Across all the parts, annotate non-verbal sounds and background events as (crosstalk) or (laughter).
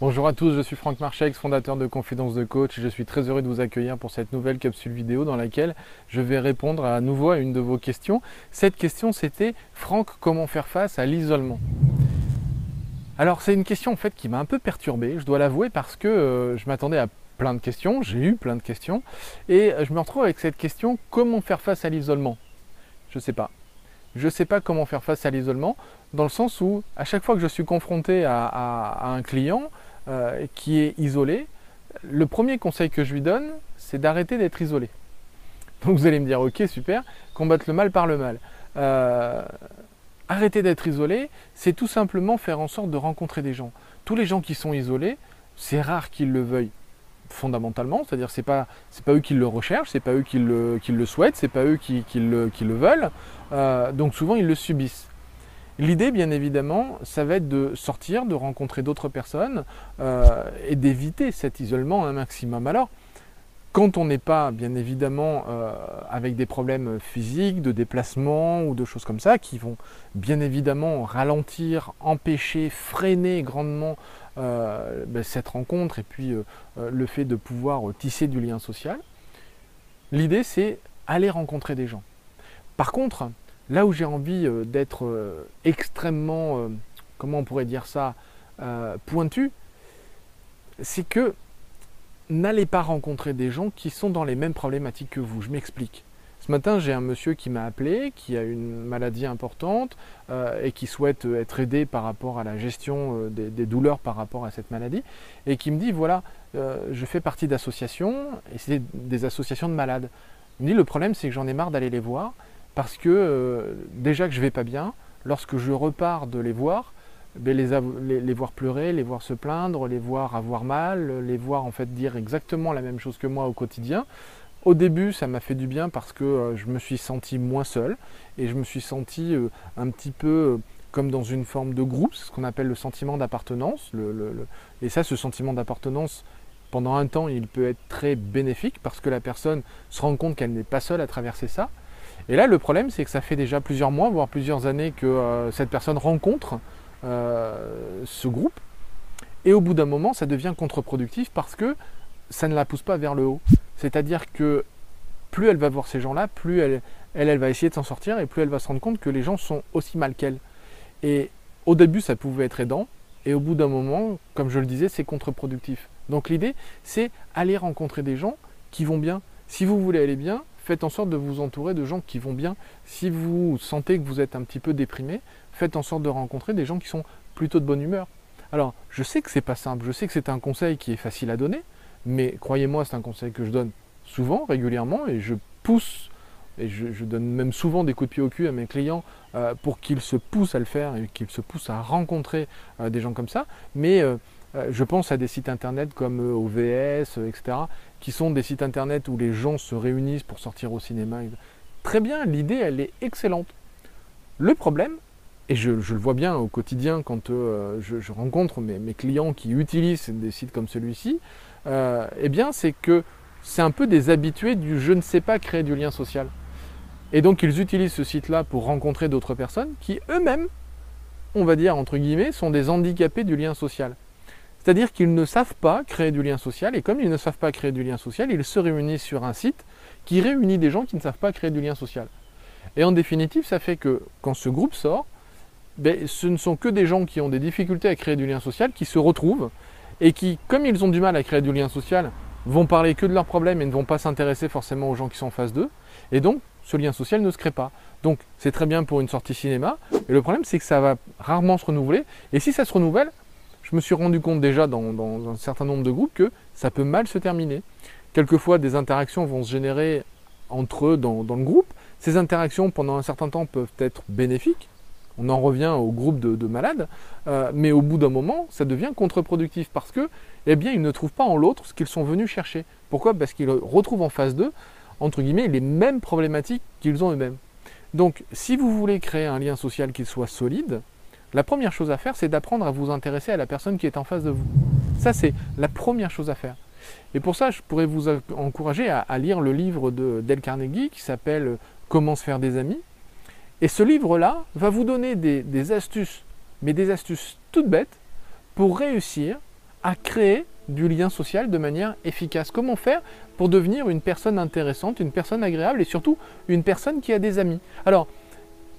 Bonjour à tous, je suis Franck Marchex, fondateur de Confidence de Coach. Je suis très heureux de vous accueillir pour cette nouvelle capsule vidéo dans laquelle je vais répondre à nouveau à une de vos questions. Cette question c'était Franck, comment faire face à l'isolement? Alors c'est une question en fait qui m'a un peu perturbé, je dois l'avouer, parce que euh, je m'attendais à plein de questions, j'ai eu plein de questions, et je me retrouve avec cette question comment faire face à l'isolement? Je ne sais pas. Je ne sais pas comment faire face à l'isolement, dans le sens où à chaque fois que je suis confronté à un client, euh, qui est isolé, le premier conseil que je lui donne, c'est d'arrêter d'être isolé. Donc vous allez me dire, ok, super, combattre le mal par le mal. Euh, arrêter d'être isolé, c'est tout simplement faire en sorte de rencontrer des gens. Tous les gens qui sont isolés, c'est rare qu'ils le veuillent fondamentalement, c'est-à-dire c'est pas c'est pas eux qui le recherchent, c'est pas eux qui le, qui le souhaitent, c'est pas eux qui, le, veulent, euh, donc souvent ils le subissent. L'idée, bien évidemment, ça va être de sortir, de rencontrer d'autres personnes euh, et d'éviter cet isolement un maximum. Alors, quand on n'est pas, bien évidemment, euh, avec des problèmes physiques, de déplacement ou de choses comme ça, qui vont bien évidemment ralentir, empêcher, freiner grandement euh, ben, cette rencontre et puis le fait de pouvoir tisser du lien social, l'idée c'est aller rencontrer des gens. Par contre, Là où j'ai envie euh, d'être euh, extrêmement, euh, comment on pourrait dire ça, pointu, c'est que n'allez pas rencontrer des gens qui sont dans les mêmes problématiques que vous. Je m'explique. Ce matin, j'ai un monsieur qui m'a appelé, qui a une maladie importante et qui souhaite être aidé par rapport à la gestion des, douleurs par rapport à cette maladie, et qui me dit voilà, je fais partie d'associations et c'est des associations de malades. Il me dit le problème, c'est que j'en ai marre d'aller les voir parce que euh, déjà que je vais pas bien, lorsque je repars de les voir, ben, les, voir pleurer, les voir se plaindre, les voir avoir mal, les voir en fait dire exactement la même chose que moi au quotidien. Au début, ça m'a fait du bien parce que euh, je me suis senti moins seul et je me suis senti euh, un petit peu comme dans une forme de groupe, ce qu'on appelle le sentiment d'appartenance. et ça, ce sentiment d'appartenance, pendant un temps, il peut être très bénéfique parce que la personne se rend compte qu'elle n'est pas seule à traverser ça. Et là, le problème, c'est que ça fait déjà plusieurs mois, voire plusieurs années que euh, cette personne rencontre euh, ce groupe. Et au bout d'un moment, ça devient contre-productif parce que ça ne la pousse pas vers le haut. C'est-à-dire que plus elle va voir ces gens-là, plus elle, va essayer de s'en sortir et plus elle va se rendre compte que les gens sont aussi mal qu'elle. Et au début, ça pouvait être aidant. Et au bout d'un moment, comme je le disais, c'est contre-productif. Donc l'idée, c'est aller rencontrer des gens qui vont bien. Si vous voulez aller bien, faites en sorte de vous entourer de gens qui vont bien. Si vous sentez que vous êtes un petit peu déprimé, faites en sorte de rencontrer des gens qui sont plutôt de bonne humeur. Alors, je sais que c'est pas simple, je sais que c'est un conseil qui est facile à donner, mais croyez-moi, c'est un conseil que je donne souvent, régulièrement, et je pousse, et je, donne même souvent des coups de pied au cul à mes clients euh, pour qu'ils se poussent à le faire et qu'ils se poussent à rencontrer euh, des gens comme ça. Mais euh, je pense à des sites internet comme euh, OVS, euh, etc., qui sont des sites internet où les gens se réunissent pour sortir au cinéma. Très bien, l'idée, elle est excellente. Le problème, et je, le vois bien au quotidien quand je, rencontre mes, clients qui utilisent des sites comme celui-ci, eh bien, c'est que c'est un peu des habitués du je ne sais pas créer du lien social. Et donc, ils utilisent ce site-là pour rencontrer d'autres personnes qui eux-mêmes, on va dire entre guillemets, sont des handicapés du lien social. C'est-à-dire qu'ils ne savent pas créer du lien social, et comme ils ne savent pas créer du lien social, ils se réunissent sur un site qui réunit des gens qui ne savent pas créer du lien social. Et en définitive, ça fait que quand ce groupe sort, ben, ce ne sont que des gens qui ont des difficultés à créer du lien social qui se retrouvent et qui, comme ils ont du mal à créer du lien social, vont parler que de leurs problèmes et ne vont pas s'intéresser forcément aux gens qui sont en face d'eux. Et donc, ce lien social ne se crée pas. Donc, c'est très bien pour une sortie cinéma. Et le problème, c'est que ça va rarement se renouveler. Et si ça se renouvelle, je me suis rendu compte déjà dans, un certain nombre de groupes que ça peut mal se terminer. Quelquefois, des interactions vont se générer entre eux dans, le groupe. Ces interactions, pendant un certain temps, peuvent être bénéfiques. On en revient au groupe de, malades, euh, mais au bout d'un moment, ça devient contre-productif parce que, eh bien, ils ne trouvent pas en l'autre ce qu'ils sont venus chercher. Pourquoi? Parce qu'ils retrouvent en face d'eux, entre guillemets, les mêmes problématiques qu'ils ont eux-mêmes. Donc, si vous voulez créer un lien social qui soit solide, la première chose à faire, c'est d'apprendre à vous intéresser à la personne qui est en face de vous. Ça, c'est la première chose à faire. Et pour ça, je pourrais vous encourager à, lire le livre de Dale Carnegie qui s'appelle Comment se faire des amis. Et ce livre-là va vous donner des, astuces, mais des astuces toutes bêtes, pour réussir à créer du lien social de manière efficace. Comment faire pour devenir une personne intéressante, une personne agréable et surtout une personne qui a des amis Alors,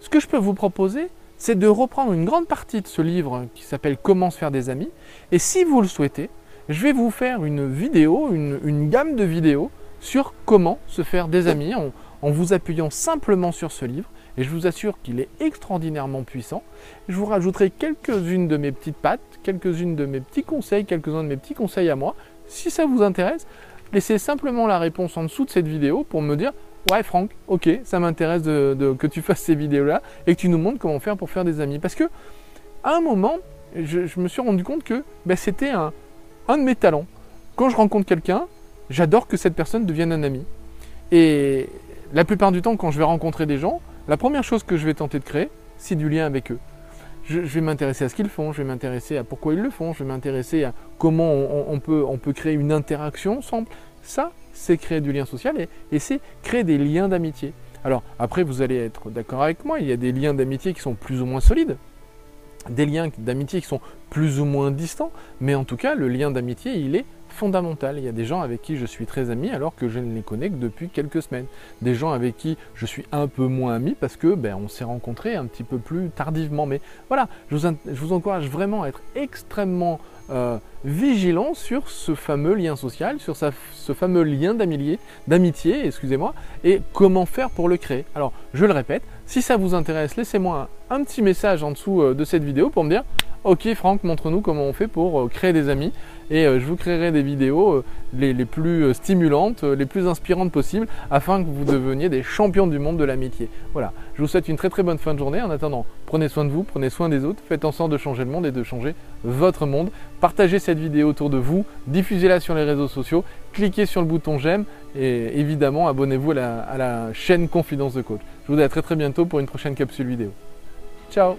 ce que je peux vous proposer, c'est de reprendre une grande partie de ce livre qui s'appelle Comment se faire des amis. Et si vous le souhaitez, je vais vous faire une vidéo, une, gamme de vidéos sur comment se faire des amis en, en vous appuyant simplement sur ce livre. Et je vous assure qu'il est extraordinairement puissant. Je vous rajouterai quelques-unes de mes petites pattes, quelques-unes de mes petits conseils, quelques-uns de mes petits conseils à moi. Si ça vous intéresse, laissez simplement la réponse en dessous de cette vidéo pour me dire Ouais, Franck, ok, ça m'intéresse de, que tu (laughs) fasses ces vidéos-là et que tu nous montres comment faire pour faire des amis. Parce que, à un moment, je, me suis rendu compte que ben, c'était un, de mes talents. Quand je rencontre quelqu'un, j'adore que cette personne devienne un ami. Et la plupart du temps, quand je vais rencontrer des gens, la première chose que je vais tenter de créer, c'est du lien avec eux. Je, vais m'intéresser à ce qu'ils font, je vais m'intéresser à pourquoi ils le font, je vais m'intéresser à comment on, peut, on peut créer une interaction ensemble. Ça, c'est créer du lien social et, c'est créer des liens d'amitié. Alors après, vous allez être d'accord avec moi, il y a des liens d'amitié qui sont plus ou moins solides, des liens d'amitié qui sont plus ou moins distants, mais en tout cas, le lien d'amitié, il est fondamental. Il y a des gens avec qui je suis très ami alors que je ne les connais que depuis quelques semaines. Des gens avec qui je suis un peu moins ami parce que ben, on s'est rencontrés un petit peu plus tardivement. Mais voilà, je vous, je vous encourage vraiment à être extrêmement euh, vigilant sur ce fameux lien social, sur ce fameux lien d'amitié, excusez-moi, et comment faire pour le créer. Alors, je le répète, si ça vous intéresse, laissez-moi un, petit message en dessous euh, de cette vidéo pour me dire Ok Franck, montre-nous comment on fait pour euh, créer des amis et je vous créerai des vidéos les, les, plus stimulantes, les plus inspirantes possibles afin que vous deveniez des champions du monde de l'amitié. Voilà, je vous souhaite une très très bonne fin de journée. En attendant, prenez soin de vous, prenez soin des autres, faites en sorte de changer le monde et de changer votre monde. Partagez cette vidéo autour de vous, diffusez-la sur les réseaux sociaux, cliquez sur le bouton j'aime et évidemment abonnez-vous à la, chaîne Confidence de Coach. Je vous dis à très très bientôt pour une prochaine capsule vidéo. Ciao